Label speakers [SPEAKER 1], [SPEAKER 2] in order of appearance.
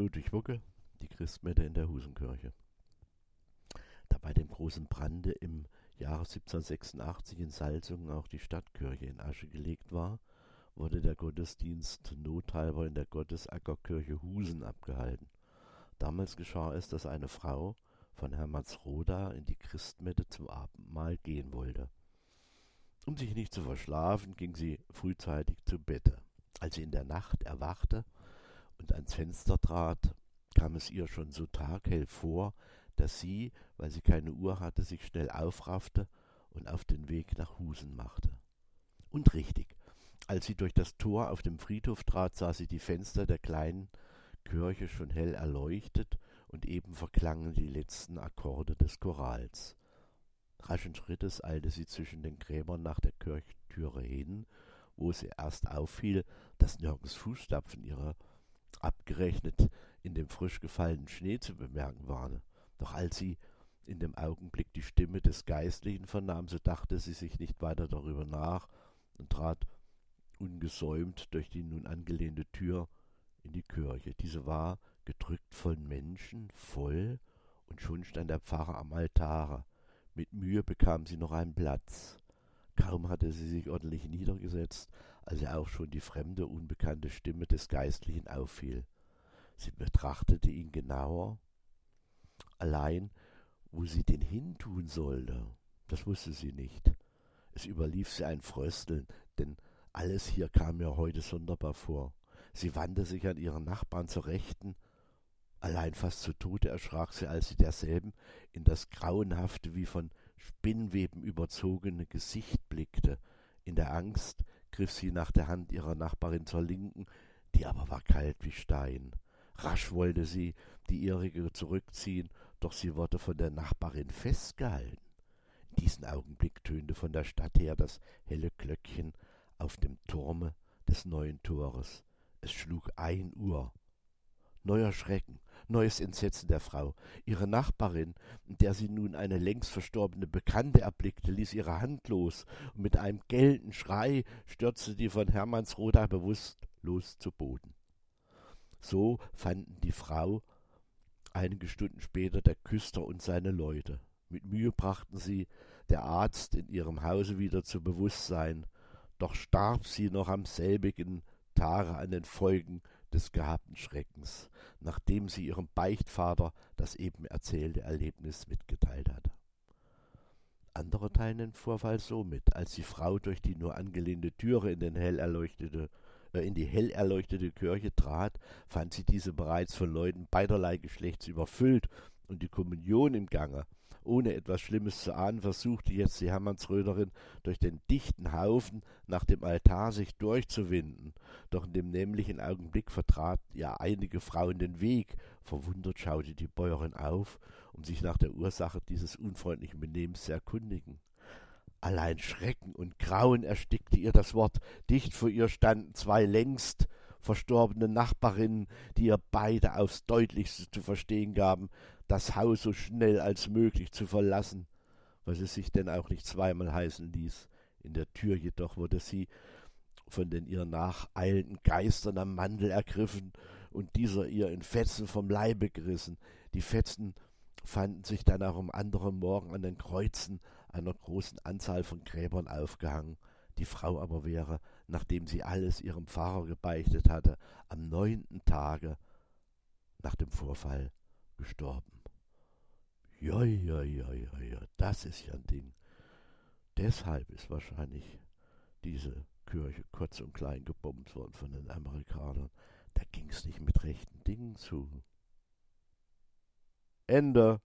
[SPEAKER 1] Ludwig Wucke, die Christmette in der Husenkirche. Da bei dem großen Brande im Jahre 1786 in Salzungen auch die Stadtkirche in Asche gelegt war, wurde der Gottesdienst nothalber in der Gottesackerkirche Husen abgehalten. Damals geschah es, dass eine Frau von Hermannsroda in die Christmette zum Abendmahl gehen wollte. Um sich nicht zu verschlafen, ging sie frühzeitig zu Bette. Als sie in der Nacht erwachte und ans Fenster trat, kam es ihr schon so taghell vor, dass sie, weil sie keine Uhr hatte, sich schnell aufraffte und auf den Weg nach Husen machte. Und richtig, als sie durch das Tor auf dem Friedhof trat, sah sie die Fenster der kleinen Kirche schon hell erleuchtet und eben verklangen die letzten Akkorde des Chorals. Raschen Schrittes eilte sie zwischen den Gräbern nach der Kirchtüre hin, wo sie erst auffiel, dass nirgends Fußstapfen ihrer abgerechnet in dem frisch gefallenen Schnee zu bemerken waren. Doch als sie in dem Augenblick die Stimme des Geistlichen vernahm, so dachte sie sich nicht weiter darüber nach und trat ungesäumt durch die nun angelehnte Tür in die Kirche. Diese war gedrückt von Menschen, voll, und schon stand der Pfarrer am Altare. Mit Mühe bekam sie noch einen Platz. Kaum hatte sie sich ordentlich niedergesetzt, als ihr auch schon die fremde, unbekannte Stimme des Geistlichen auffiel. Sie betrachtete ihn genauer, allein wo sie den hintun sollte, das wusste sie nicht. Es überlief sie ein Frösteln, denn alles hier kam mir heute sonderbar vor. Sie wandte sich an ihren Nachbarn zur Rechten, allein fast zu Tode erschrak sie, als sie derselben in das grauenhafte, wie von Spinnweben überzogene Gesicht blickte. In der Angst griff sie nach der Hand ihrer Nachbarin zur Linken, die aber war kalt wie Stein. Rasch wollte sie die ihrige zurückziehen, doch sie wurde von der Nachbarin festgehalten. In diesem Augenblick tönte von der Stadt her das helle Glöckchen auf dem Turme des neuen Tores. Es schlug ein Uhr. Neuer Schrecken, neues Entsetzen der Frau. Ihre Nachbarin, in der sie nun eine längst verstorbene Bekannte erblickte, ließ ihre Hand los, und mit einem gellenden Schrei stürzte die von Hermannsroda bewusstlos zu Boden. So fanden die Frau einige Stunden später der Küster und seine Leute. Mit Mühe brachten sie der Arzt in ihrem Hause wieder zu Bewusstsein, doch starb sie noch am selbigen Tage an den Folgen des gehabten Schreckens, nachdem sie ihrem Beichtvater das eben erzählte Erlebnis mitgeteilt hatte. Andere teilen den Vorfall so mit, als die Frau durch die nur angelehnte Türe in äh, in die hell erleuchtete Kirche trat, fand sie diese bereits von Leuten beiderlei Geschlechts überfüllt und die Kommunion im Gange. Ohne etwas Schlimmes zu ahnen, versuchte jetzt die Hermannsröderin durch den dichten Haufen nach dem Altar sich durchzuwinden. Doch in dem nämlichen Augenblick vertrat ihr einige Frauen den Weg. Verwundert schaute die Bäuerin auf, um sich nach der Ursache dieses unfreundlichen Benehmens zu erkundigen. Allein Schrecken und Grauen erstickte ihr das Wort. Dicht vor ihr standen zwei längst verstorbene Nachbarinnen, die ihr beide aufs deutlichste zu verstehen gaben, das Haus so schnell als möglich zu verlassen, was es sich denn auch nicht zweimal heißen ließ. In der Tür jedoch wurde sie von den ihr nacheilenden Geistern am Mandel ergriffen und dieser ihr in Fetzen vom Leibe gerissen. Die Fetzen fanden sich dann auch am anderen Morgen an den Kreuzen einer großen Anzahl von Gräbern aufgehangen. Die Frau aber wäre, nachdem sie alles ihrem Pfarrer gebeichtet hatte, am neunten Tage nach dem Vorfall gestorben. Ja, ja, ja, ja, ja, das ist ja ein Ding. Deshalb ist wahrscheinlich diese Kirche kurz und klein gebombt worden von den Amerikanern. Da ging's nicht mit rechten Dingen zu. Ende.